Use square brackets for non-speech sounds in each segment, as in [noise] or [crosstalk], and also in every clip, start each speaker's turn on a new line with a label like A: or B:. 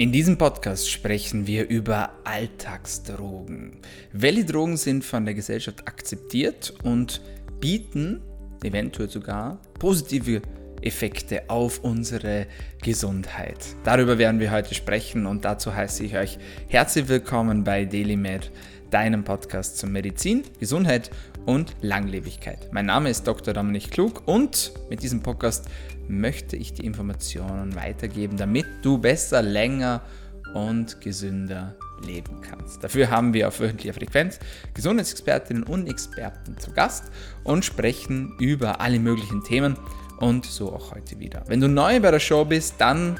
A: In diesem Podcast sprechen wir über Alltagsdrogen. Welche Drogen sind von der Gesellschaft akzeptiert und bieten eventuell sogar positive Effekte auf unsere Gesundheit. Darüber werden wir heute sprechen und dazu heiße ich euch herzlich willkommen bei DailyMed, deinem Podcast zur Medizin, Gesundheit und Langlebigkeit. Mein Name ist Dr. Dominik Klug und mit diesem Podcast möchte ich die Informationen weitergeben, damit du besser, länger und gesünder leben kannst. Dafür haben wir auf wöchentlicher Frequenz Gesundheitsexpertinnen und Experten zu Gast und sprechen über alle möglichen Themen und so auch heute wieder. Wenn du neu bei der Show bist, dann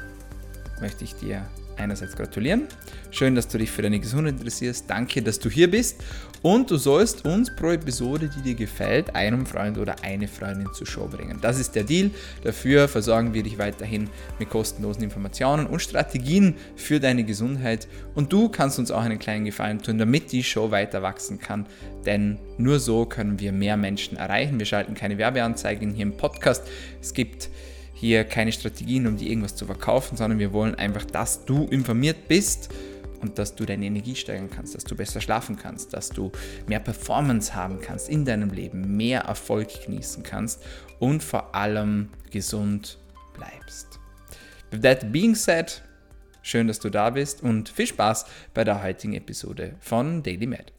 A: möchte ich dir einerseits gratulieren. Schön, dass du dich für deine Gesundheit interessierst. Danke, dass du hier bist. Und du sollst uns pro Episode, die dir gefällt, einem Freund oder eine Freundin zur Show bringen. Das ist der Deal. Dafür versorgen wir dich weiterhin mit kostenlosen Informationen und Strategien für deine Gesundheit. Und du kannst uns auch einen kleinen Gefallen tun, damit die Show weiter wachsen kann. Denn nur so können wir mehr Menschen erreichen. Wir schalten keine Werbeanzeigen hier im Podcast. Es gibt hier keine Strategien, um dir irgendwas zu verkaufen, sondern wir wollen einfach, dass du informiert bist und dass du deine Energie steigern kannst, dass du besser schlafen kannst, dass du mehr Performance haben kannst in deinem Leben, mehr Erfolg genießen kannst und vor allem gesund bleibst. With that being said, schön, dass du da bist und viel Spaß bei der heutigen Episode von Daily Med.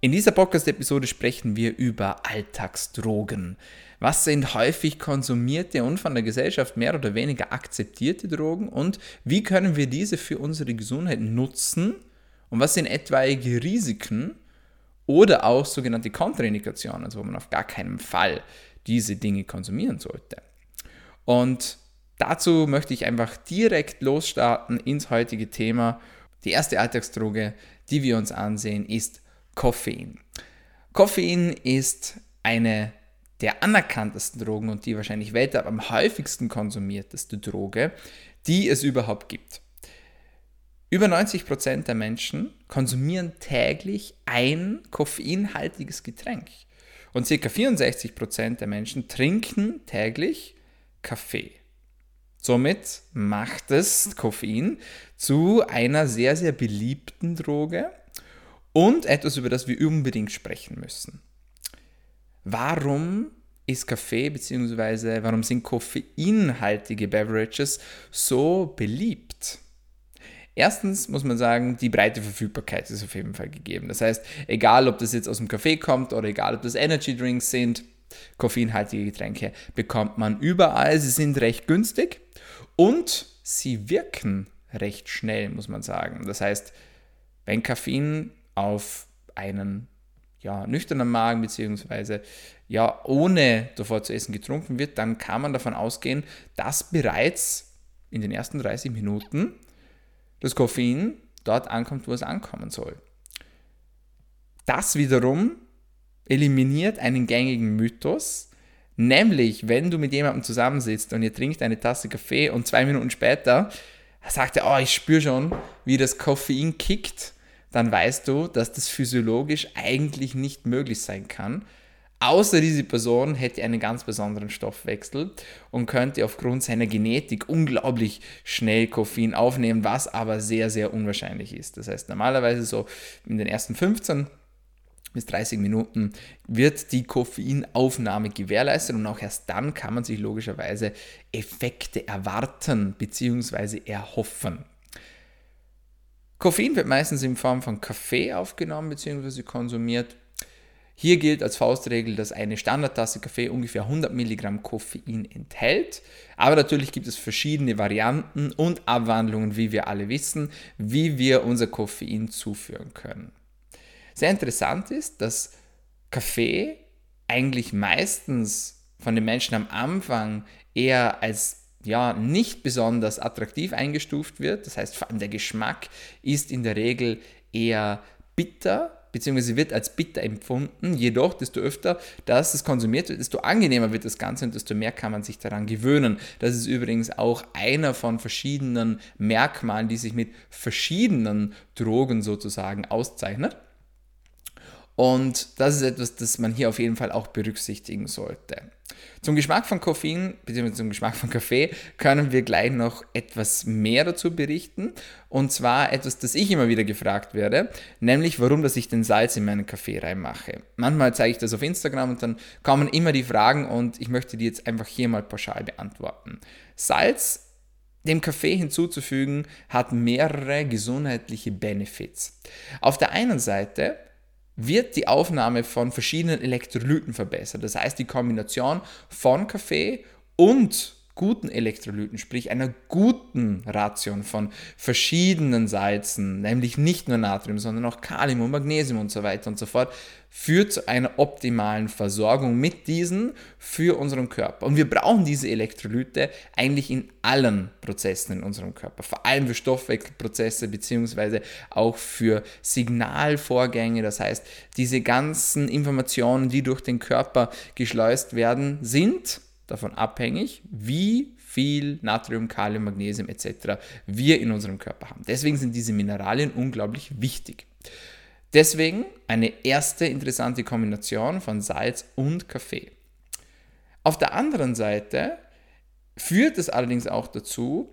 A: In dieser Podcast-Episode sprechen wir über Alltagsdrogen. Was sind häufig konsumierte und von der Gesellschaft mehr oder weniger akzeptierte Drogen und wie können wir diese für unsere Gesundheit nutzen und was sind etwaige Risiken oder auch sogenannte Kontraindikationen, also wo man auf gar keinen Fall diese Dinge konsumieren sollte. Und dazu möchte ich einfach direkt losstarten ins heutige Thema. Die erste Alltagsdroge, die wir uns ansehen, ist Koffein. Koffein ist eine der anerkanntesten Drogen und die wahrscheinlich weltweit am häufigsten konsumierteste Droge, die es überhaupt gibt. Über 90% der Menschen konsumieren täglich ein koffeinhaltiges Getränk. Und ca. 64% der Menschen trinken täglich Kaffee. Somit macht es Koffein zu einer sehr, sehr beliebten Droge und etwas, über das wir unbedingt sprechen müssen. Warum ist Kaffee bzw. warum sind koffeinhaltige Beverages so beliebt? Erstens muss man sagen, die breite Verfügbarkeit ist auf jeden Fall gegeben. Das heißt, egal ob das jetzt aus dem Kaffee kommt oder egal ob das Energy Drinks sind, koffeinhaltige Getränke bekommt man überall. Sie sind recht günstig und sie wirken recht schnell, muss man sagen. Das heißt, wenn Koffein auf einen ja, nüchternen Magen beziehungsweise ja, ohne davor zu essen getrunken wird, dann kann man davon ausgehen, dass bereits in den ersten 30 Minuten das Koffein dort ankommt, wo es ankommen soll. Das wiederum eliminiert einen gängigen Mythos, nämlich wenn du mit jemandem zusammensitzt und ihr trinkt eine Tasse Kaffee und zwei Minuten später sagt er, oh, ich spüre schon, wie das Koffein kickt dann weißt du, dass das physiologisch eigentlich nicht möglich sein kann. Außer diese Person hätte einen ganz besonderen Stoffwechsel und könnte aufgrund seiner Genetik unglaublich schnell Koffein aufnehmen, was aber sehr, sehr unwahrscheinlich ist. Das heißt, normalerweise so in den ersten 15 bis 30 Minuten wird die Koffeinaufnahme gewährleistet und auch erst dann kann man sich logischerweise Effekte erwarten bzw. erhoffen. Koffein wird meistens in Form von Kaffee aufgenommen bzw. konsumiert. Hier gilt als Faustregel, dass eine Standardtasse Kaffee ungefähr 100 Milligramm Koffein enthält. Aber natürlich gibt es verschiedene Varianten und Abwandlungen, wie wir alle wissen, wie wir unser Koffein zuführen können. Sehr interessant ist, dass Kaffee eigentlich meistens von den Menschen am Anfang eher als ja, nicht besonders attraktiv eingestuft wird. Das heißt, vor allem der Geschmack ist in der Regel eher bitter, beziehungsweise wird als bitter empfunden. Jedoch, desto öfter dass es konsumiert wird, desto angenehmer wird das Ganze und desto mehr kann man sich daran gewöhnen. Das ist übrigens auch einer von verschiedenen Merkmalen, die sich mit verschiedenen Drogen sozusagen auszeichnet. Und das ist etwas, das man hier auf jeden Fall auch berücksichtigen sollte. Zum Geschmack von Koffein bzw. zum Geschmack von Kaffee können wir gleich noch etwas mehr dazu berichten. Und zwar etwas, das ich immer wieder gefragt werde, nämlich warum dass ich den Salz in meinen Kaffee reinmache. Manchmal zeige ich das auf Instagram und dann kommen immer die Fragen und ich möchte die jetzt einfach hier mal pauschal beantworten. Salz dem Kaffee hinzuzufügen, hat mehrere gesundheitliche Benefits. Auf der einen Seite wird die Aufnahme von verschiedenen Elektrolyten verbessert. Das heißt, die Kombination von Kaffee und guten Elektrolyten, sprich einer guten Ration von verschiedenen Salzen, nämlich nicht nur Natrium, sondern auch Kalium und Magnesium und so weiter und so fort, führt zu einer optimalen Versorgung mit diesen für unseren Körper. Und wir brauchen diese Elektrolyte eigentlich in allen Prozessen in unserem Körper, vor allem für Stoffwechselprozesse beziehungsweise auch für Signalvorgänge. Das heißt, diese ganzen Informationen, die durch den Körper geschleust werden, sind davon abhängig, wie viel Natrium, Kalium, Magnesium etc. wir in unserem Körper haben. Deswegen sind diese Mineralien unglaublich wichtig. Deswegen eine erste interessante Kombination von Salz und Kaffee. Auf der anderen Seite führt es allerdings auch dazu,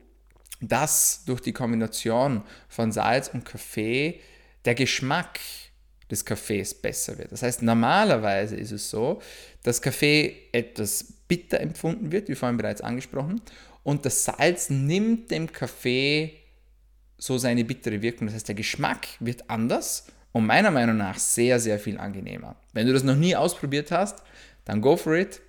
A: dass durch die Kombination von Salz und Kaffee der Geschmack des Kaffees besser wird. Das heißt, normalerweise ist es so, dass Kaffee etwas bitter empfunden wird, wie vorhin bereits angesprochen, und das Salz nimmt dem Kaffee so seine bittere Wirkung. Das heißt, der Geschmack wird anders und meiner Meinung nach sehr, sehr viel angenehmer. Wenn du das noch nie ausprobiert hast, dann go for it,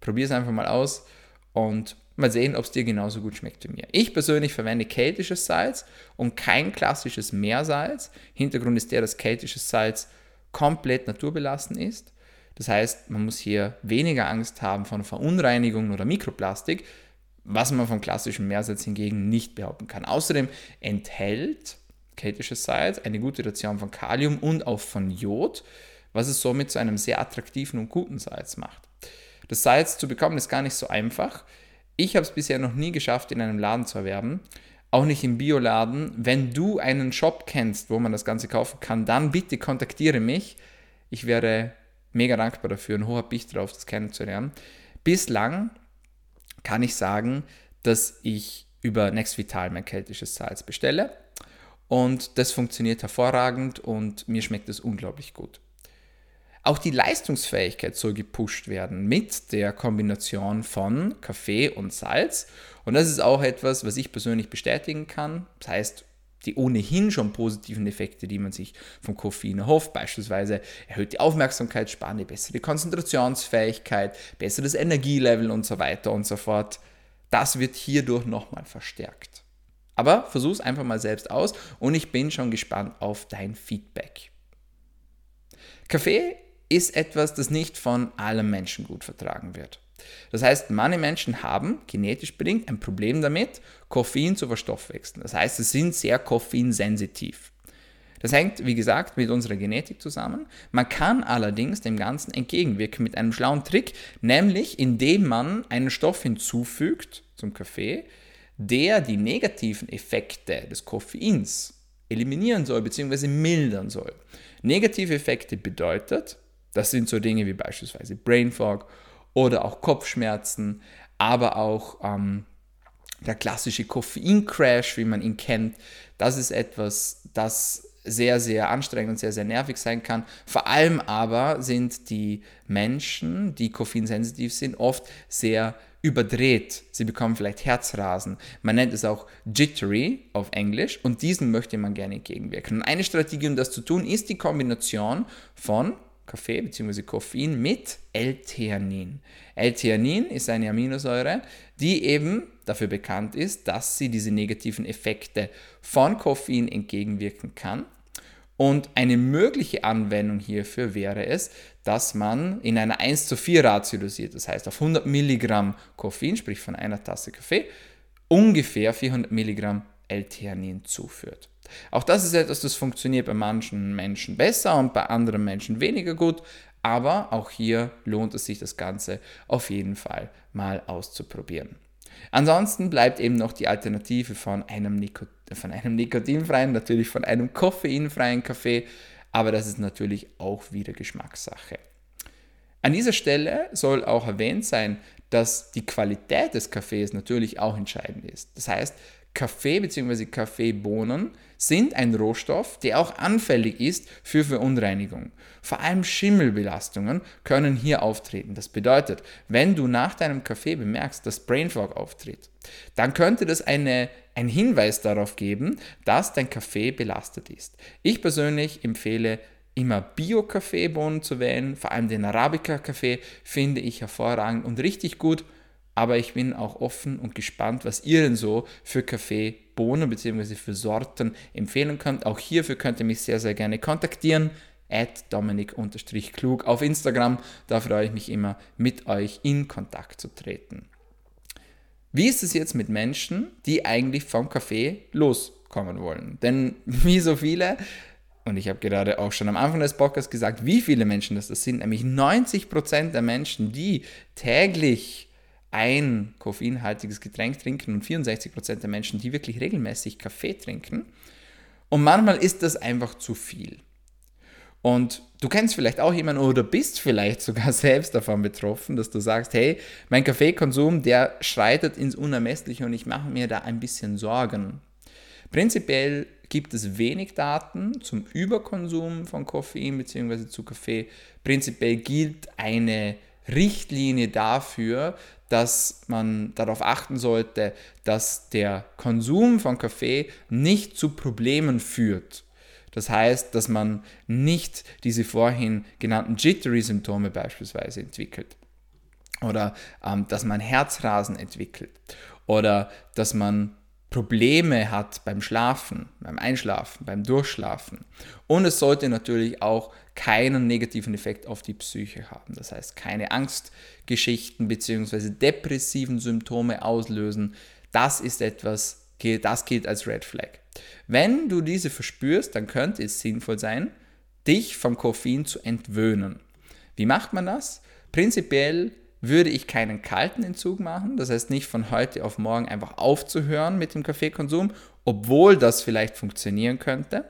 A: probier es einfach mal aus und mal sehen, ob es dir genauso gut schmeckt wie mir. Ich persönlich verwende keltisches Salz und kein klassisches Meersalz. Hintergrund ist der, dass keltisches Salz komplett naturbelassen ist. Das heißt, man muss hier weniger Angst haben von Verunreinigungen oder Mikroplastik, was man vom klassischen Meersalz hingegen nicht behaupten kann. Außerdem enthält keltisches Salz eine gute Ration von Kalium und auch von Jod, was es somit zu einem sehr attraktiven und guten Salz macht. Das Salz zu bekommen ist gar nicht so einfach. Ich habe es bisher noch nie geschafft, in einem Laden zu erwerben. Auch nicht im Bioladen. Wenn du einen Shop kennst, wo man das Ganze kaufen kann, dann bitte kontaktiere mich. Ich wäre mega dankbar dafür und hoch habe ich drauf, das kennenzulernen. Bislang kann ich sagen, dass ich über Nextvital mein keltisches Salz bestelle und das funktioniert hervorragend und mir schmeckt es unglaublich gut. Auch die Leistungsfähigkeit soll gepusht werden mit der Kombination von Kaffee und Salz. Und das ist auch etwas, was ich persönlich bestätigen kann. Das heißt, die ohnehin schon positiven Effekte, die man sich vom Koffein erhofft, beispielsweise erhöht die Aufmerksamkeitsspanne, bessere Konzentrationsfähigkeit, besseres Energielevel und so weiter und so fort. Das wird hierdurch nochmal verstärkt. Aber versuch es einfach mal selbst aus und ich bin schon gespannt auf dein Feedback. Kaffee ist etwas, das nicht von allen Menschen gut vertragen wird. Das heißt, manche Menschen haben genetisch bedingt ein Problem damit, Koffein zu verstoffwechseln. Das heißt, sie sind sehr koffeinsensitiv. Das hängt, wie gesagt, mit unserer Genetik zusammen. Man kann allerdings dem Ganzen entgegenwirken mit einem schlauen Trick, nämlich indem man einen Stoff hinzufügt zum Kaffee, der die negativen Effekte des Koffeins eliminieren soll bzw. mildern soll. Negative Effekte bedeutet, das sind so Dinge wie beispielsweise Brain Fog oder auch Kopfschmerzen, aber auch ähm, der klassische Koffeincrash, wie man ihn kennt. Das ist etwas, das sehr, sehr anstrengend und sehr, sehr nervig sein kann. Vor allem aber sind die Menschen, die koffeinsensitiv sind, oft sehr überdreht. Sie bekommen vielleicht Herzrasen. Man nennt es auch jittery auf Englisch und diesen möchte man gerne entgegenwirken. Und eine Strategie, um das zu tun, ist die Kombination von Kaffee bzw. Koffein mit L-Theanin. L-Theanin ist eine Aminosäure, die eben dafür bekannt ist, dass sie diese negativen Effekte von Koffein entgegenwirken kann. Und eine mögliche Anwendung hierfür wäre es, dass man in einer 1 zu 4 Ratio dosiert, das heißt auf 100 Milligramm Koffein, sprich von einer Tasse Kaffee, ungefähr 400 Milligramm L-Theanin zuführt. Auch das ist etwas, das funktioniert bei manchen Menschen besser und bei anderen Menschen weniger gut, aber auch hier lohnt es sich das Ganze auf jeden Fall mal auszuprobieren. Ansonsten bleibt eben noch die Alternative von einem, Nikot von einem nikotinfreien, natürlich von einem koffeinfreien Kaffee. aber das ist natürlich auch wieder Geschmackssache. An dieser Stelle soll auch erwähnt sein, dass die Qualität des Kaffees natürlich auch entscheidend ist. Das heißt, Kaffee bzw. Kaffeebohnen sind ein Rohstoff, der auch anfällig ist für Verunreinigung. Vor allem Schimmelbelastungen können hier auftreten. Das bedeutet, wenn du nach deinem Kaffee bemerkst, dass Brain Fog auftritt, dann könnte das eine, ein Hinweis darauf geben, dass dein Kaffee belastet ist. Ich persönlich empfehle immer Bio-Kaffeebohnen zu wählen, vor allem den Arabica-Kaffee finde ich hervorragend und richtig gut aber ich bin auch offen und gespannt, was ihr denn so für Kaffeebohnen bzw. für Sorten empfehlen könnt. Auch hierfür könnt ihr mich sehr, sehr gerne kontaktieren. At Dominik-klug auf Instagram. Da freue ich mich immer, mit euch in Kontakt zu treten. Wie ist es jetzt mit Menschen, die eigentlich vom Kaffee loskommen wollen? Denn [laughs] wie so viele, und ich habe gerade auch schon am Anfang des Podcasts gesagt, wie viele Menschen das, sind, nämlich 90% der Menschen, die täglich ein koffeinhaltiges Getränk trinken und 64% der Menschen, die wirklich regelmäßig Kaffee trinken. Und manchmal ist das einfach zu viel. Und du kennst vielleicht auch jemanden oder bist vielleicht [laughs] sogar selbst davon betroffen, dass du sagst, hey, mein Kaffeekonsum, der schreitet ins Unermessliche und ich mache mir da ein bisschen Sorgen. Prinzipiell gibt es wenig Daten zum Überkonsum von Koffein bzw. zu Kaffee. Prinzipiell gilt eine Richtlinie dafür, dass man darauf achten sollte, dass der Konsum von Kaffee nicht zu Problemen führt. Das heißt, dass man nicht diese vorhin genannten Jittery-Symptome beispielsweise entwickelt. Oder ähm, dass man Herzrasen entwickelt. Oder dass man Probleme hat beim Schlafen, beim Einschlafen, beim Durchschlafen. Und es sollte natürlich auch keinen negativen Effekt auf die Psyche haben. Das heißt, keine Angstgeschichten bzw. depressiven Symptome auslösen. Das ist etwas, das gilt als Red Flag. Wenn du diese verspürst, dann könnte es sinnvoll sein, dich vom Koffein zu entwöhnen. Wie macht man das? Prinzipiell würde ich keinen kalten Entzug machen, das heißt nicht von heute auf morgen einfach aufzuhören mit dem Kaffeekonsum, obwohl das vielleicht funktionieren könnte,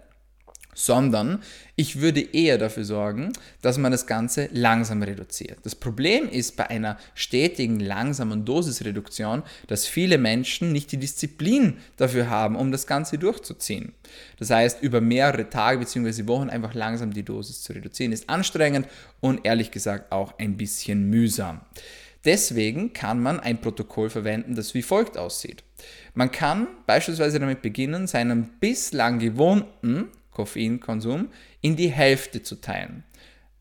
A: sondern ich würde eher dafür sorgen, dass man das Ganze langsam reduziert. Das Problem ist bei einer stetigen, langsamen Dosisreduktion, dass viele Menschen nicht die Disziplin dafür haben, um das Ganze durchzuziehen. Das heißt, über mehrere Tage bzw. Wochen einfach langsam die Dosis zu reduzieren, ist anstrengend und ehrlich gesagt auch ein bisschen mühsam. Deswegen kann man ein Protokoll verwenden, das wie folgt aussieht. Man kann beispielsweise damit beginnen, seinen bislang gewohnten Koffeinkonsum in die Hälfte zu teilen.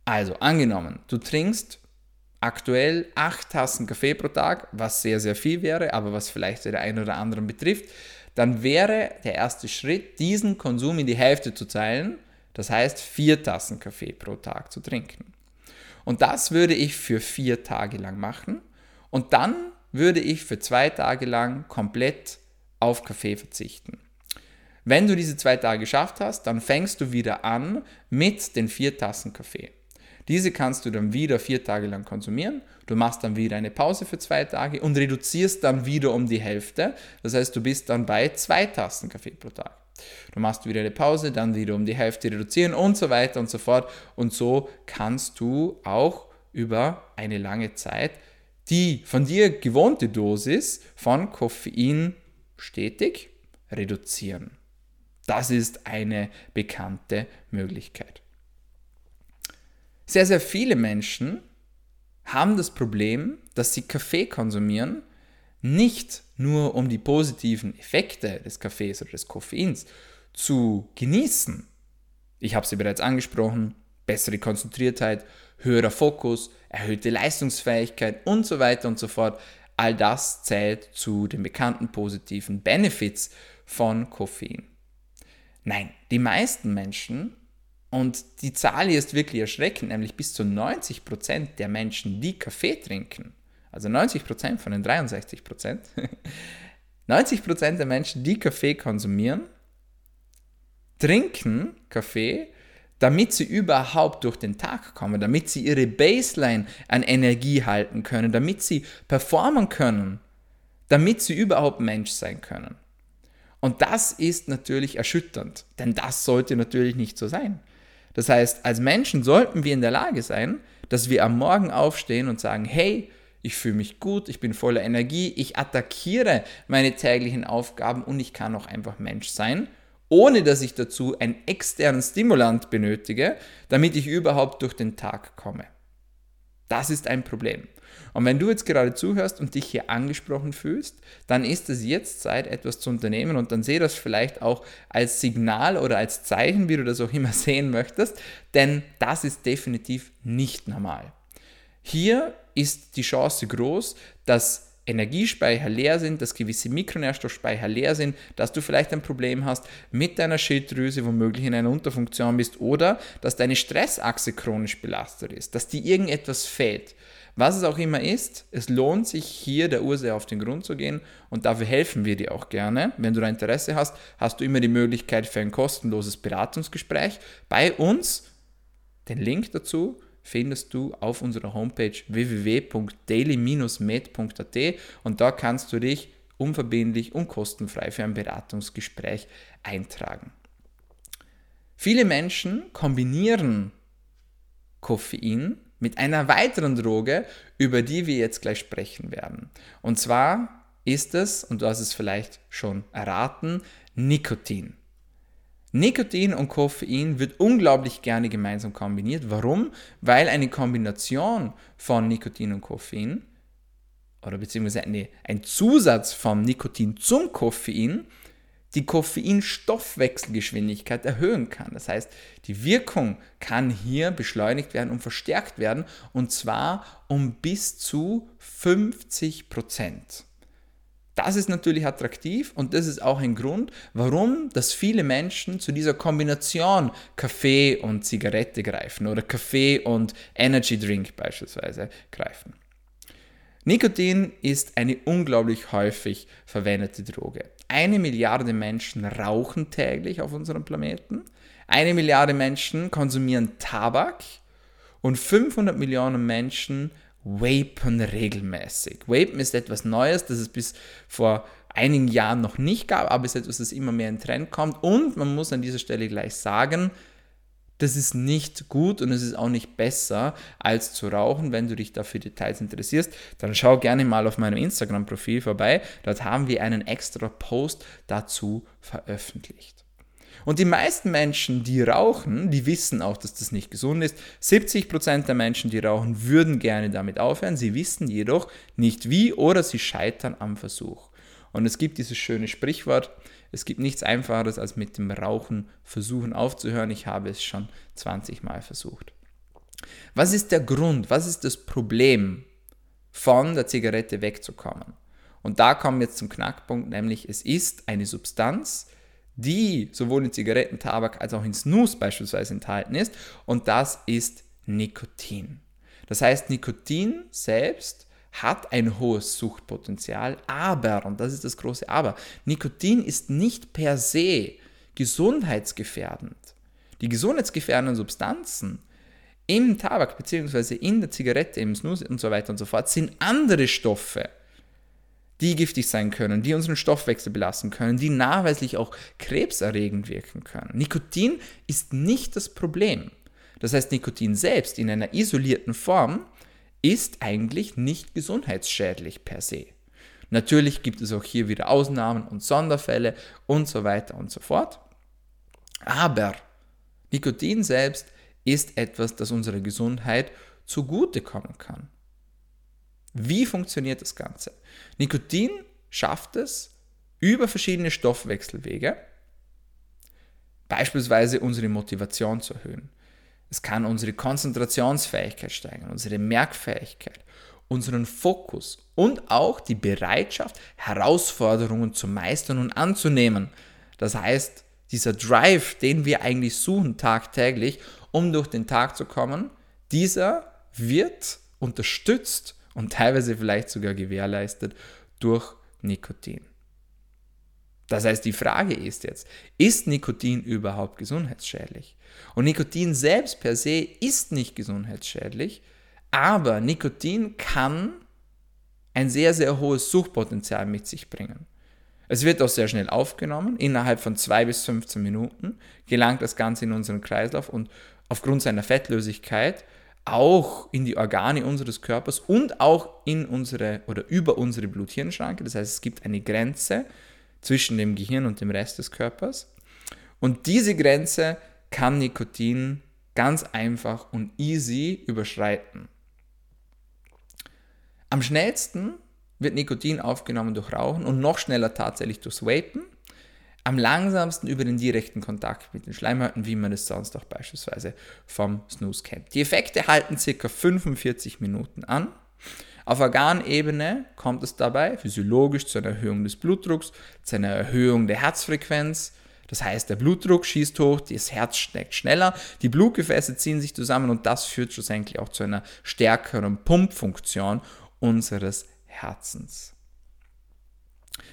A: Also angenommen, du trinkst aktuell 8 Tassen Kaffee pro Tag, was sehr, sehr viel wäre, aber was vielleicht der einen oder anderen betrifft, dann wäre der erste Schritt, diesen Konsum in die Hälfte zu teilen, das heißt 4 Tassen Kaffee pro Tag zu trinken. Und das würde ich für vier Tage lang machen und dann würde ich für zwei Tage lang komplett auf Kaffee verzichten. Wenn du diese zwei Tage geschafft hast, dann fängst du wieder an mit den vier Tassen Kaffee. Diese kannst du dann wieder vier Tage lang konsumieren. Du machst dann wieder eine Pause für zwei Tage und reduzierst dann wieder um die Hälfte. Das heißt, du bist dann bei zwei Tassen Kaffee pro Tag. Du machst wieder eine Pause, dann wieder um die Hälfte reduzieren und so weiter und so fort. Und so kannst du auch über eine lange Zeit die von dir gewohnte Dosis von Koffein stetig reduzieren. Das ist eine bekannte Möglichkeit. Sehr, sehr viele Menschen haben das Problem, dass sie Kaffee konsumieren, nicht nur um die positiven Effekte des Kaffees oder des Koffeins zu genießen. Ich habe sie bereits angesprochen, bessere Konzentriertheit, höherer Fokus, erhöhte Leistungsfähigkeit und so weiter und so fort. All das zählt zu den bekannten positiven Benefits von Koffein. Nein, die meisten Menschen, und die Zahl hier ist wirklich erschreckend, nämlich bis zu 90% der Menschen, die Kaffee trinken, also 90% von den 63%, 90% [laughs] der Menschen, die Kaffee konsumieren, trinken Kaffee, damit sie überhaupt durch den Tag kommen, damit sie ihre Baseline an Energie halten können, damit sie performen können, damit sie überhaupt Mensch sein können. Und das ist natürlich erschütternd, denn das sollte natürlich nicht so sein. Das heißt, als Menschen sollten wir in der Lage sein, dass wir am Morgen aufstehen und sagen, hey, ich fühle mich gut, ich bin voller Energie, ich attackiere meine täglichen Aufgaben und ich kann auch einfach Mensch sein, ohne dass ich dazu einen externen Stimulant benötige, damit ich überhaupt durch den Tag komme. Das ist ein Problem. Und wenn du jetzt gerade zuhörst und dich hier angesprochen fühlst, dann ist es jetzt Zeit, etwas zu unternehmen und dann sehe das vielleicht auch als Signal oder als Zeichen, wie du das auch immer [laughs] sehen möchtest, denn das ist definitiv nicht normal. Hier ist die Chance groß, dass Energiespeicher leer sind, dass gewisse Mikronährstoffspeicher leer sind, dass du vielleicht ein Problem hast mit deiner Schilddrüse, womöglich in einer Unterfunktion bist oder dass deine Stressachse chronisch belastet ist, dass dir irgendetwas fehlt. Was es auch immer ist, es lohnt sich hier der Ursache auf den Grund zu gehen und dafür helfen wir dir auch gerne. Wenn du da Interesse hast, hast du immer die Möglichkeit für ein kostenloses Beratungsgespräch bei uns. Den Link dazu findest du auf unserer Homepage www.daily-med.at und da kannst du dich unverbindlich und kostenfrei für ein Beratungsgespräch eintragen. Viele Menschen kombinieren Koffein mit einer weiteren Droge, über die wir jetzt gleich sprechen werden. Und zwar ist es, und du hast es vielleicht schon erraten, Nikotin. Nikotin und Koffein wird unglaublich gerne gemeinsam kombiniert. Warum? Weil eine Kombination von Nikotin und Koffein oder beziehungsweise eine, ein Zusatz von Nikotin zum Koffein die Koffeinstoffwechselgeschwindigkeit erhöhen kann. Das heißt, die Wirkung kann hier beschleunigt werden und verstärkt werden und zwar um bis zu 50 Prozent. Das ist natürlich attraktiv und das ist auch ein Grund, warum dass viele Menschen zu dieser Kombination Kaffee und Zigarette greifen oder Kaffee und Energy Drink beispielsweise greifen. Nikotin ist eine unglaublich häufig verwendete Droge. Eine Milliarde Menschen rauchen täglich auf unserem Planeten. Eine Milliarde Menschen konsumieren Tabak und 500 Millionen Menschen vapen regelmäßig. Vapen ist etwas Neues, das es bis vor einigen Jahren noch nicht gab, aber es ist etwas, das immer mehr in Trend kommt. Und man muss an dieser Stelle gleich sagen, das ist nicht gut und es ist auch nicht besser als zu rauchen. Wenn du dich dafür Details interessierst, dann schau gerne mal auf meinem Instagram-Profil vorbei. Dort haben wir einen extra Post dazu veröffentlicht. Und die meisten Menschen, die rauchen, die wissen auch, dass das nicht gesund ist. 70% der Menschen, die rauchen, würden gerne damit aufhören. Sie wissen jedoch nicht wie oder sie scheitern am Versuch. Und es gibt dieses schöne Sprichwort, es gibt nichts Einfacheres, als mit dem Rauchen versuchen aufzuhören. Ich habe es schon 20 Mal versucht. Was ist der Grund, was ist das Problem, von der Zigarette wegzukommen? Und da kommen wir jetzt zum Knackpunkt, nämlich es ist eine Substanz, die sowohl in Zigarettentabak als auch in Snus beispielsweise enthalten ist, und das ist Nikotin. Das heißt, Nikotin selbst hat ein hohes Suchtpotenzial, aber, und das ist das große Aber, Nikotin ist nicht per se gesundheitsgefährdend. Die gesundheitsgefährdenden Substanzen im Tabak bzw. in der Zigarette, im Snus und so weiter und so fort sind andere Stoffe, die giftig sein können, die unseren Stoffwechsel belasten können, die nachweislich auch krebserregend wirken können. Nikotin ist nicht das Problem. Das heißt, Nikotin selbst in einer isolierten Form ist eigentlich nicht gesundheitsschädlich per se. Natürlich gibt es auch hier wieder Ausnahmen und Sonderfälle und so weiter und so fort. Aber Nikotin selbst ist etwas, das unserer Gesundheit zugutekommen kann. Wie funktioniert das Ganze? Nikotin schafft es über verschiedene Stoffwechselwege, beispielsweise unsere Motivation zu erhöhen. Es kann unsere Konzentrationsfähigkeit steigern, unsere Merkfähigkeit, unseren Fokus und auch die Bereitschaft, Herausforderungen zu meistern und anzunehmen. Das heißt, dieser Drive, den wir eigentlich suchen tagtäglich, um durch den Tag zu kommen, dieser wird unterstützt und teilweise vielleicht sogar gewährleistet durch Nikotin. Das heißt, die Frage ist jetzt, ist Nikotin überhaupt gesundheitsschädlich? Und Nikotin selbst per se ist nicht gesundheitsschädlich, aber Nikotin kann ein sehr, sehr hohes Suchtpotenzial mit sich bringen. Es wird auch sehr schnell aufgenommen. Innerhalb von 2 bis 15 Minuten gelangt das Ganze in unseren Kreislauf und aufgrund seiner Fettlösigkeit auch in die Organe unseres Körpers und auch in unsere oder über unsere Blut-Hirn-Schranke. Das heißt, es gibt eine Grenze zwischen dem Gehirn und dem Rest des Körpers. Und diese Grenze kann Nikotin ganz einfach und easy überschreiten. Am schnellsten wird Nikotin aufgenommen durch Rauchen und noch schneller tatsächlich durchs Vapen. Am langsamsten über den direkten Kontakt mit den Schleimhäuten, wie man es sonst auch beispielsweise vom Snooze kennt. Die Effekte halten ca. 45 Minuten an. Auf Organebene kommt es dabei physiologisch zu einer Erhöhung des Blutdrucks, zu einer Erhöhung der Herzfrequenz. Das heißt, der Blutdruck schießt hoch, das Herz schlägt schneller, die Blutgefäße ziehen sich zusammen und das führt schlussendlich auch zu einer stärkeren Pumpfunktion unseres Herzens.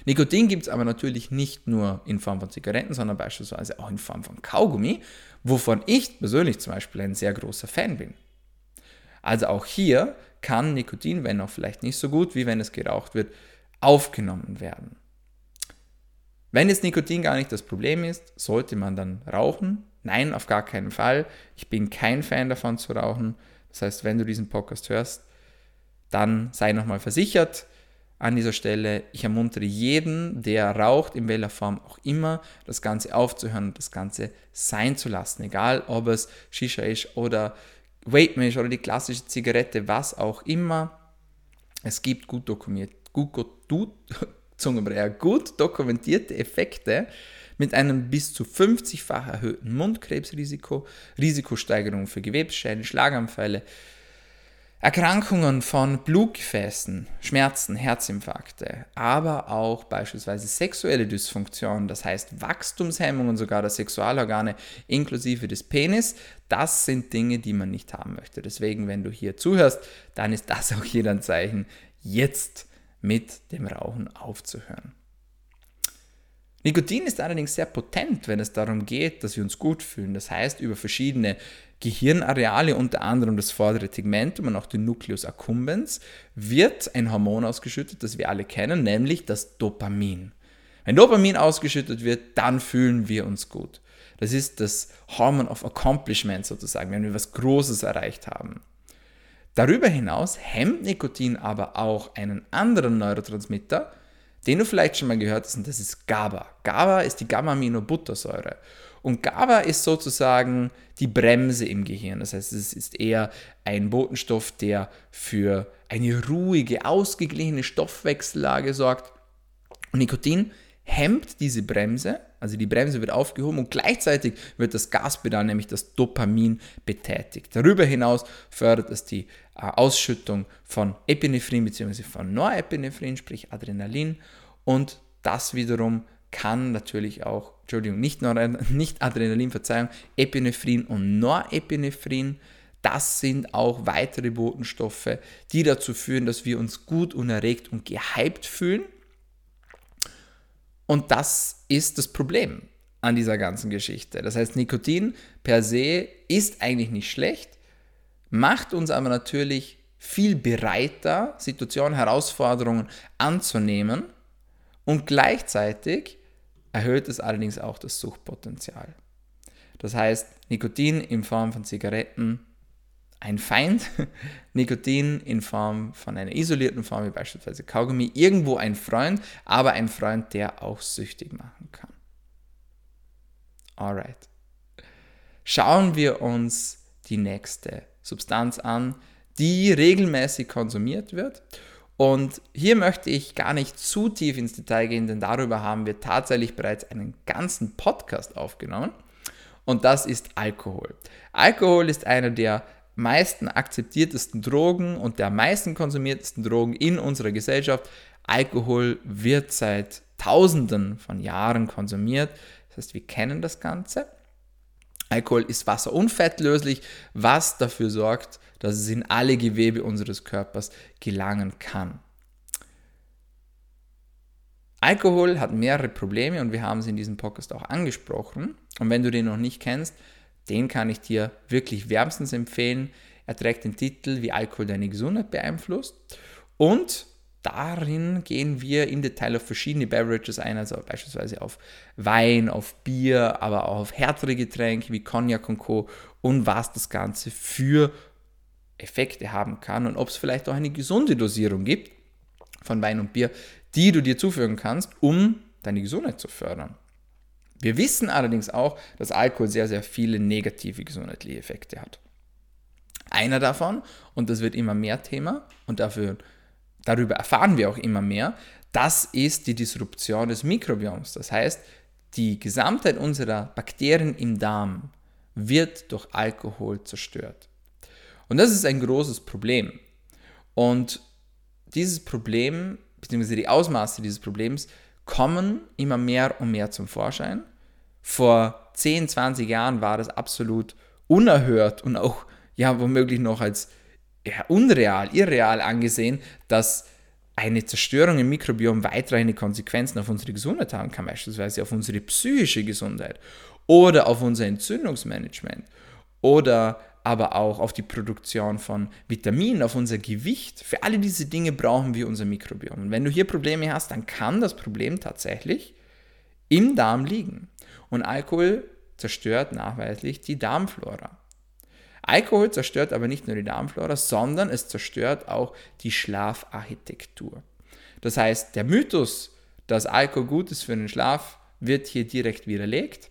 A: Nikotin gibt es aber natürlich nicht nur in Form von Zigaretten, sondern beispielsweise auch in Form von Kaugummi, wovon ich persönlich zum Beispiel ein sehr großer Fan bin. Also auch hier kann Nikotin, wenn auch vielleicht nicht so gut, wie wenn es geraucht wird, aufgenommen werden. Wenn jetzt Nikotin gar nicht das Problem ist, sollte man dann rauchen? Nein, auf gar keinen Fall. Ich bin kein Fan davon zu rauchen. Das heißt, wenn du diesen Podcast hörst, dann sei nochmal versichert an dieser Stelle. Ich ermuntere jeden, der raucht, in welcher Form auch immer, das Ganze aufzuhören und das Ganze sein zu lassen. Egal, ob es Shisha ist oder Vape ist oder die klassische Zigarette, was auch immer. Es gibt gut dokumentiert, gut, gut, gut [laughs] dokumentierte Effekte mit einem bis zu 50-fach erhöhten Mundkrebsrisiko, Risikosteigerung für Gewebsschäden, Schlaganfälle, Erkrankungen von Blutgefäßen, Schmerzen, Herzinfarkte, aber auch beispielsweise sexuelle Dysfunktion, das heißt Wachstumshemmungen sogar der Sexualorgane inklusive des Penis, das sind Dinge, die man nicht haben möchte. Deswegen, wenn du hier zuhörst, dann ist das auch hier ein Zeichen, jetzt mit dem Rauchen aufzuhören. Nikotin ist allerdings sehr potent, wenn es darum geht, dass wir uns gut fühlen. Das heißt, über verschiedene Gehirnareale, unter anderem das vordere Tegmentum und auch den Nucleus accumbens, wird ein Hormon ausgeschüttet, das wir alle kennen, nämlich das Dopamin. Wenn Dopamin ausgeschüttet wird, dann fühlen wir uns gut. Das ist das Hormon of Accomplishment sozusagen, wenn wir was Großes erreicht haben. Darüber hinaus hemmt Nikotin aber auch einen anderen Neurotransmitter, den du vielleicht schon mal gehört hast, und das ist GABA. GABA ist die Gamma-Aminobuttersäure. Und GABA ist sozusagen die Bremse im Gehirn. Das heißt, es ist eher ein Botenstoff, der für eine ruhige, ausgeglichene Stoffwechsellage sorgt. Und Nikotin hemmt diese Bremse, also die Bremse wird aufgehoben und gleichzeitig wird das Gaspedal, nämlich das Dopamin, betätigt. Darüber hinaus fördert es die äh, Ausschüttung von Epinephrin bzw. von Norepinephrin, sprich Adrenalin und das wiederum kann natürlich auch, Entschuldigung, nicht, Nor [laughs] nicht Adrenalin, Verzeihung, Epinephrin und Norepinephrin, das sind auch weitere Botenstoffe, die dazu führen, dass wir uns gut und erregt und gehypt fühlen. Und das ist das Problem an dieser ganzen Geschichte. Das heißt, Nikotin per se ist eigentlich nicht schlecht, macht uns aber natürlich viel bereiter, Situationen, Herausforderungen anzunehmen und gleichzeitig erhöht es allerdings auch das Suchtpotenzial. Das heißt, Nikotin in Form von Zigaretten ein Feind, [laughs] Nikotin in Form von einer isolierten Form wie beispielsweise Kaugummi irgendwo ein Freund, aber ein Freund, der auch süchtig machen kann. Alright. Schauen wir uns die nächste Substanz an, die regelmäßig konsumiert wird und hier möchte ich gar nicht zu tief ins Detail gehen, denn darüber haben wir tatsächlich bereits einen ganzen Podcast aufgenommen. Und das ist Alkohol. Alkohol ist einer der meisten akzeptiertesten Drogen und der meisten konsumiertesten Drogen in unserer Gesellschaft. Alkohol wird seit Tausenden von Jahren konsumiert. Das heißt, wir kennen das Ganze. Alkohol ist wasserunfettlöslich, was dafür sorgt, dass es in alle Gewebe unseres Körpers gelangen kann. Alkohol hat mehrere Probleme und wir haben sie in diesem Podcast auch angesprochen. Und wenn du den noch nicht kennst, den kann ich dir wirklich wärmstens empfehlen. Er trägt den Titel, wie Alkohol deine Gesundheit beeinflusst. Und darin gehen wir im Detail auf verschiedene Beverages ein, also beispielsweise auf Wein, auf Bier, aber auch auf härtere Getränke wie Cognac und Co. und was das Ganze für Effekte haben kann und ob es vielleicht auch eine gesunde Dosierung gibt von Wein und Bier, die du dir zufügen kannst, um deine Gesundheit zu fördern. Wir wissen allerdings auch, dass Alkohol sehr, sehr viele negative gesundheitliche Effekte hat. Einer davon, und das wird immer mehr Thema, und dafür, darüber erfahren wir auch immer mehr, das ist die Disruption des Mikrobioms. Das heißt, die Gesamtheit unserer Bakterien im Darm wird durch Alkohol zerstört. Und das ist ein großes Problem. Und dieses Problem, beziehungsweise die Ausmaße dieses Problems, kommen immer mehr und mehr zum Vorschein. Vor 10, 20 Jahren war das absolut unerhört und auch ja womöglich noch als unreal, irreal angesehen, dass eine Zerstörung im Mikrobiom weitreichende Konsequenzen auf unsere Gesundheit haben kann, beispielsweise auf unsere psychische Gesundheit oder auf unser Entzündungsmanagement oder aber auch auf die Produktion von Vitaminen, auf unser Gewicht. Für alle diese Dinge brauchen wir unser Mikrobiom. Und wenn du hier Probleme hast, dann kann das Problem tatsächlich im Darm liegen. Und Alkohol zerstört nachweislich die Darmflora. Alkohol zerstört aber nicht nur die Darmflora, sondern es zerstört auch die Schlafarchitektur. Das heißt, der Mythos, dass Alkohol gut ist für den Schlaf, wird hier direkt widerlegt.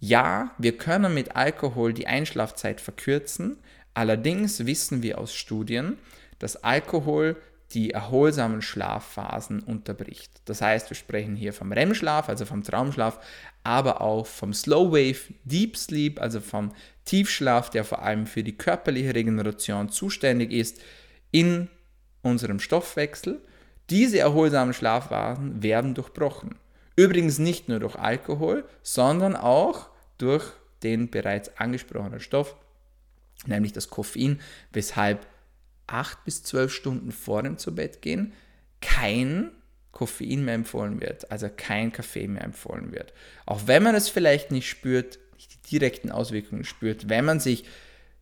A: Ja, wir können mit Alkohol die Einschlafzeit verkürzen. Allerdings wissen wir aus Studien, dass Alkohol die erholsamen Schlafphasen unterbricht. Das heißt, wir sprechen hier vom REM-Schlaf, also vom Traumschlaf, aber auch vom Slow Wave Deep Sleep, also vom Tiefschlaf, der vor allem für die körperliche Regeneration zuständig ist in unserem Stoffwechsel. Diese erholsamen Schlafphasen werden durchbrochen. Übrigens nicht nur durch Alkohol, sondern auch durch den bereits angesprochenen Stoff, nämlich das Koffein, weshalb acht bis zwölf Stunden vor dem Zubettgehen kein Koffein mehr empfohlen wird, also kein Kaffee mehr empfohlen wird. Auch wenn man es vielleicht nicht spürt, nicht die direkten Auswirkungen spürt, wenn man sich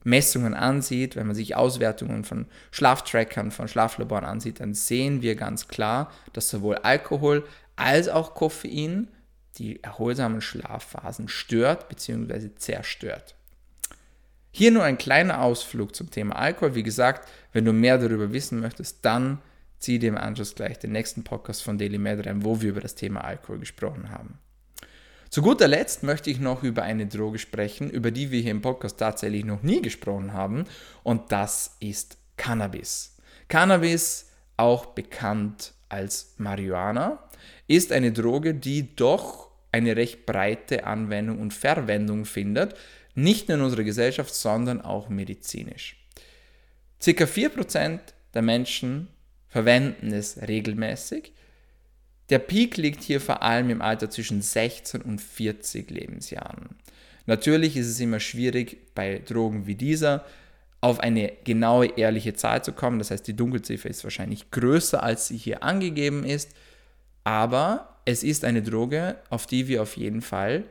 A: Messungen ansieht, wenn man sich Auswertungen von Schlaftrackern, von Schlaflaboren ansieht, dann sehen wir ganz klar, dass sowohl Alkohol als auch Koffein die erholsamen Schlafphasen stört bzw. zerstört. Hier nur ein kleiner Ausflug zum Thema Alkohol. Wie gesagt, wenn du mehr darüber wissen möchtest, dann zieh dir im Anschluss gleich den nächsten Podcast von Daily Med rein, wo wir über das Thema Alkohol gesprochen haben. Zu guter Letzt möchte ich noch über eine Droge sprechen, über die wir hier im Podcast tatsächlich noch nie gesprochen haben, und das ist Cannabis. Cannabis, auch bekannt als Marihuana, ist eine Droge, die doch eine recht breite Anwendung und Verwendung findet, nicht nur in unserer Gesellschaft, sondern auch medizinisch. Circa 4% der Menschen verwenden es regelmäßig. Der Peak liegt hier vor allem im Alter zwischen 16 und 40 Lebensjahren. Natürlich ist es immer schwierig bei Drogen wie dieser auf eine genaue ehrliche Zahl zu kommen. Das heißt, die Dunkelziffer ist wahrscheinlich größer, als sie hier angegeben ist. Aber es ist eine Droge, auf die wir auf jeden Fall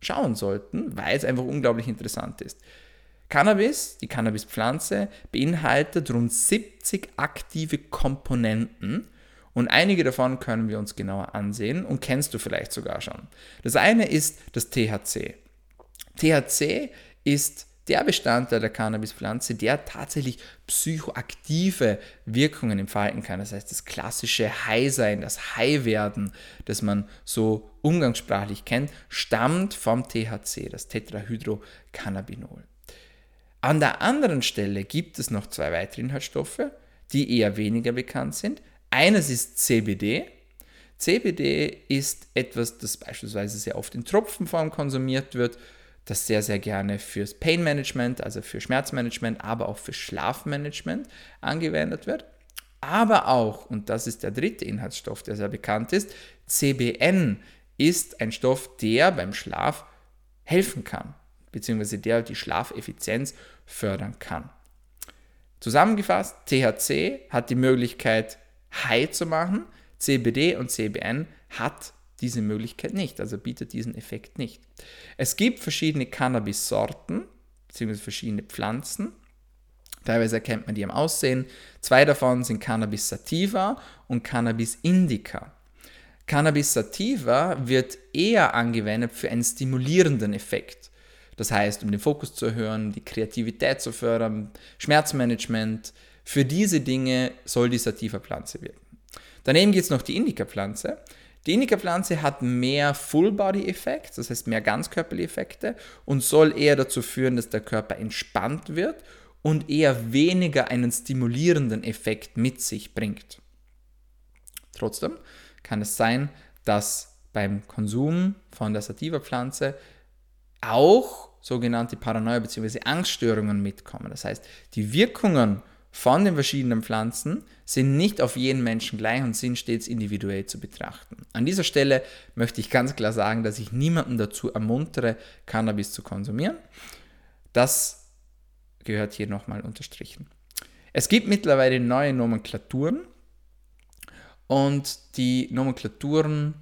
A: schauen sollten, weil es einfach unglaublich interessant ist. Cannabis, die Cannabispflanze, beinhaltet rund 70 aktive Komponenten und einige davon können wir uns genauer ansehen und kennst du vielleicht sogar schon. Das eine ist das THC. THC ist der Bestandteil der Cannabispflanze, der tatsächlich psychoaktive Wirkungen entfalten kann. Das heißt, das klassische High-Sein, das High-Werden, das man so umgangssprachlich kennt, stammt vom THC, das Tetrahydrocannabinol. An der anderen Stelle gibt es noch zwei weitere Inhaltsstoffe, die eher weniger bekannt sind. Eines ist CBD. CBD ist etwas, das beispielsweise sehr oft in Tropfenform konsumiert wird das sehr, sehr gerne fürs Pain Management, also für Schmerzmanagement, aber auch für Schlafmanagement angewendet wird. Aber auch, und das ist der dritte Inhaltsstoff, der sehr bekannt ist, CBN ist ein Stoff, der beim Schlaf helfen kann, beziehungsweise der die Schlafeffizienz fördern kann. Zusammengefasst, THC hat die Möglichkeit, high zu machen, CBD und CBN hat diese Möglichkeit nicht, also bietet diesen Effekt nicht. Es gibt verschiedene Cannabis-Sorten, beziehungsweise verschiedene Pflanzen, Teilweise erkennt man die am Aussehen. Zwei davon sind Cannabis sativa und Cannabis indica. Cannabis sativa wird eher angewendet für einen stimulierenden Effekt. Das heißt, um den Fokus zu erhöhen, die Kreativität zu fördern, Schmerzmanagement. Für diese Dinge soll die Sativa-Pflanze wirken. Daneben gibt es noch die Indica-Pflanze. Die Indica-Pflanze hat mehr Full-Body-Effekt, das heißt mehr ganzkörperliche Effekte und soll eher dazu führen, dass der Körper entspannt wird und eher weniger einen stimulierenden Effekt mit sich bringt. Trotzdem kann es sein, dass beim Konsum von der Sativa-Pflanze auch sogenannte Paranoia bzw. Angststörungen mitkommen. Das heißt, die Wirkungen von den verschiedenen Pflanzen sind nicht auf jeden Menschen gleich und sind stets individuell zu betrachten. An dieser Stelle möchte ich ganz klar sagen, dass ich niemanden dazu ermuntere, Cannabis zu konsumieren. Das gehört hier nochmal unterstrichen. Es gibt mittlerweile neue Nomenklaturen und die Nomenklaturen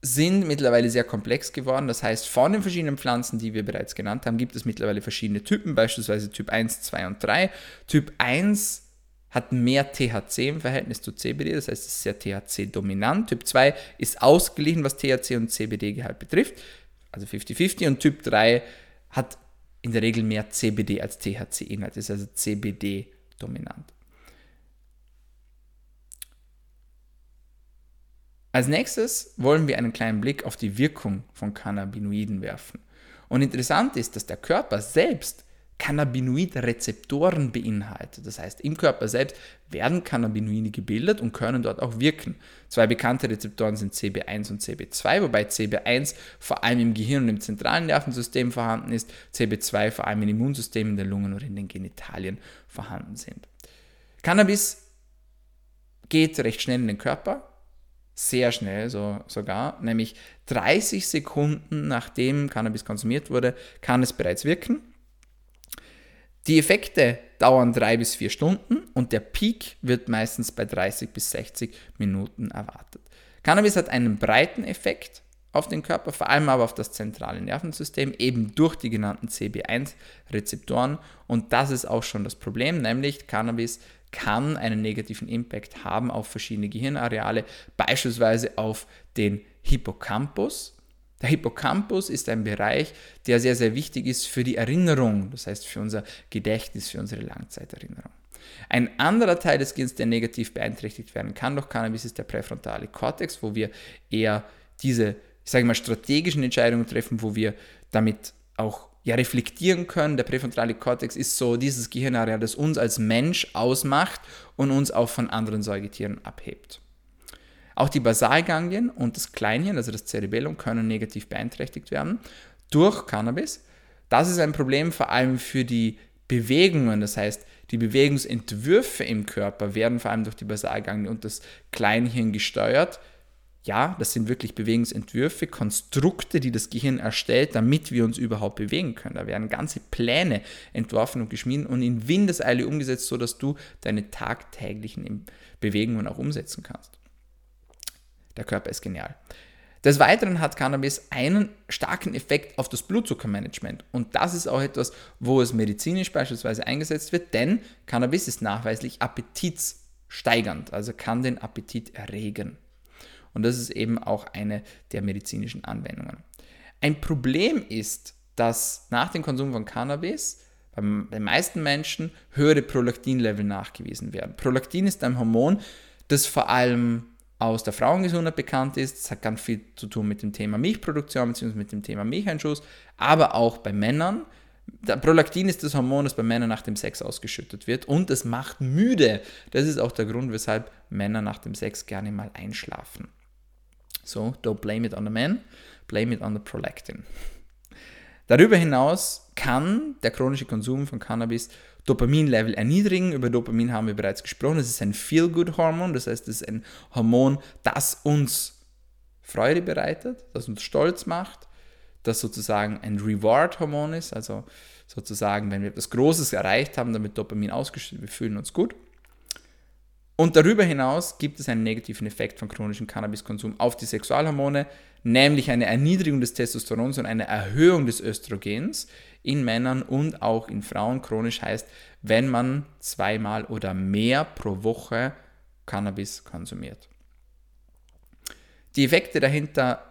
A: sind mittlerweile sehr komplex geworden. Das heißt, von den verschiedenen Pflanzen, die wir bereits genannt haben, gibt es mittlerweile verschiedene Typen, beispielsweise Typ 1, 2 und 3. Typ 1 hat mehr THC im Verhältnis zu CBD, das heißt, es ist sehr THC-dominant. Typ 2 ist ausgeglichen, was THC und CBD-Gehalt betrifft, also 50-50. Und Typ 3 hat in der Regel mehr CBD als THC-Inhalt, ist also CBD-dominant. Als nächstes wollen wir einen kleinen Blick auf die Wirkung von Cannabinoiden werfen. Und interessant ist, dass der Körper selbst Cannabinoid-Rezeptoren beinhaltet. Das heißt, im Körper selbst werden Cannabinoide gebildet und können dort auch wirken. Zwei bekannte Rezeptoren sind CB1 und CB2, wobei CB1 vor allem im Gehirn und im zentralen Nervensystem vorhanden ist, CB2 vor allem im Immunsystem, in den Lungen oder in den Genitalien vorhanden sind. Cannabis geht recht schnell in den Körper, sehr schnell so, sogar, nämlich 30 Sekunden nachdem Cannabis konsumiert wurde, kann es bereits wirken. Die Effekte dauern drei bis vier Stunden und der Peak wird meistens bei 30 bis 60 Minuten erwartet. Cannabis hat einen breiten Effekt auf den Körper, vor allem aber auf das zentrale Nervensystem, eben durch die genannten CB1-Rezeptoren. Und das ist auch schon das Problem, nämlich Cannabis kann einen negativen Impact haben auf verschiedene Gehirnareale, beispielsweise auf den Hippocampus, der Hippocampus ist ein Bereich, der sehr, sehr wichtig ist für die Erinnerung, das heißt für unser Gedächtnis, für unsere Langzeiterinnerung. Ein anderer Teil des Gehirns, der negativ beeinträchtigt werden kann durch Cannabis, ist der präfrontale Kortex, wo wir eher diese, ich sage mal, strategischen Entscheidungen treffen, wo wir damit auch ja, reflektieren können. Der präfrontale Kortex ist so dieses Gehirnareal, das uns als Mensch ausmacht und uns auch von anderen Säugetieren abhebt. Auch die Basalganglien und das Kleinhirn, also das Cerebellum, können negativ beeinträchtigt werden durch Cannabis. Das ist ein Problem vor allem für die Bewegungen, das heißt, die Bewegungsentwürfe im Körper werden vor allem durch die Basalganglien und das Kleinhirn gesteuert. Ja, das sind wirklich Bewegungsentwürfe, Konstrukte, die das Gehirn erstellt, damit wir uns überhaupt bewegen können. Da werden ganze Pläne entworfen und geschmiedet und in Windeseile umgesetzt, sodass du deine tagtäglichen Bewegungen auch umsetzen kannst. Der Körper ist genial. Des Weiteren hat Cannabis einen starken Effekt auf das Blutzuckermanagement. Und das ist auch etwas, wo es medizinisch beispielsweise eingesetzt wird, denn Cannabis ist nachweislich appetitsteigernd, also kann den Appetit erregen. Und das ist eben auch eine der medizinischen Anwendungen. Ein Problem ist, dass nach dem Konsum von Cannabis bei den meisten Menschen höhere Prolaktinlevel nachgewiesen werden. Prolaktin ist ein Hormon, das vor allem aus der Frauengesundheit bekannt ist. Das hat ganz viel zu tun mit dem Thema Milchproduktion bzw. mit dem Thema Milcheinschuss, aber auch bei Männern. Prolaktin ist das Hormon, das bei Männern nach dem Sex ausgeschüttet wird und es macht müde. Das ist auch der Grund, weshalb Männer nach dem Sex gerne mal einschlafen. So, don't blame it on the man, blame it on the Prolactin. Darüber hinaus kann der chronische Konsum von Cannabis Dopaminlevel erniedrigen. Über Dopamin haben wir bereits gesprochen. Es ist ein Feel-Good-Hormon, das heißt, es ist ein Hormon, das uns Freude bereitet, das uns stolz macht, das sozusagen ein Reward-Hormon ist, also sozusagen, wenn wir etwas Großes erreicht haben, damit Dopamin ausgeschüttet, wir fühlen uns gut. Und darüber hinaus gibt es einen negativen Effekt von chronischem Cannabiskonsum auf die Sexualhormone, nämlich eine Erniedrigung des Testosterons und eine Erhöhung des Östrogens in Männern und auch in Frauen. Chronisch heißt, wenn man zweimal oder mehr pro Woche Cannabis konsumiert. Die Effekte dahinter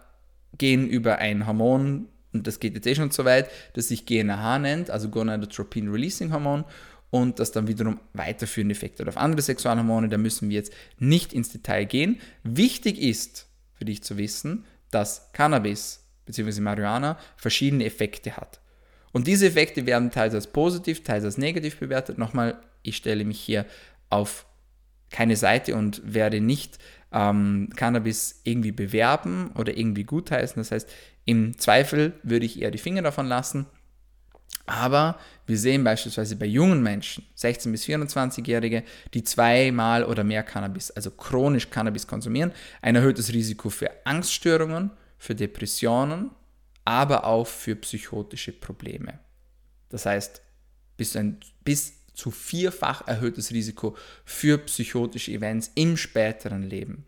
A: gehen über ein Hormon, und das geht jetzt eh schon so weit, das sich GNRH nennt, also Gonadotropin Releasing Hormon, und das dann wiederum weiterführende Effekte hat auf andere Sexualhormone. Da müssen wir jetzt nicht ins Detail gehen. Wichtig ist für dich zu wissen, dass Cannabis bzw. Marihuana verschiedene Effekte hat. Und diese Effekte werden teils als positiv, teils als negativ bewertet. Nochmal, ich stelle mich hier auf keine Seite und werde nicht ähm, Cannabis irgendwie bewerben oder irgendwie gutheißen. Das heißt, im Zweifel würde ich eher die Finger davon lassen. Aber wir sehen beispielsweise bei jungen Menschen, 16- bis 24-Jährige, die zweimal oder mehr Cannabis, also chronisch Cannabis konsumieren, ein erhöhtes Risiko für Angststörungen, für Depressionen, aber auch für psychotische Probleme. Das heißt, bis, ein, bis zu vierfach erhöhtes Risiko für psychotische Events im späteren Leben.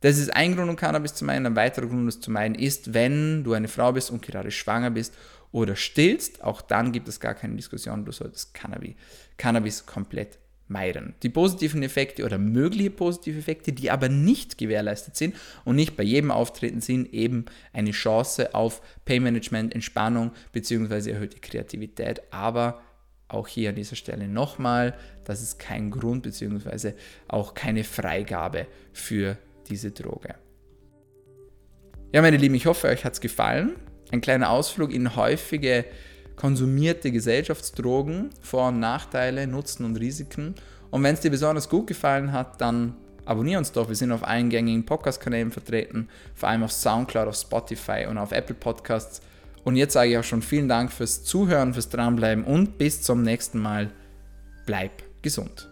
A: Das ist ein Grund, um Cannabis zu meinen. Ein weiterer Grund, um es zu meinen, ist, wenn du eine Frau bist und gerade schwanger bist oder stillst, auch dann gibt es gar keine Diskussion, du solltest Cannabis, Cannabis komplett meiden. Die positiven Effekte oder mögliche positive Effekte, die aber nicht gewährleistet sind und nicht bei jedem Auftreten sind, eben eine Chance auf Paymanagement, Entspannung bzw. erhöhte Kreativität, aber auch hier an dieser Stelle nochmal, das ist kein Grund bzw. auch keine Freigabe für diese Droge. Ja, meine Lieben, ich hoffe, euch hat es gefallen. Ein kleiner Ausflug in häufige konsumierte Gesellschaftsdrogen, Vor- und Nachteile, Nutzen und Risiken. Und wenn es dir besonders gut gefallen hat, dann abonniere uns doch. Wir sind auf allen gängigen Podcast-Kanälen vertreten, vor allem auf Soundcloud, auf Spotify und auf Apple Podcasts. Und jetzt sage ich auch schon vielen Dank fürs Zuhören, fürs Dranbleiben und bis zum nächsten Mal. Bleib gesund.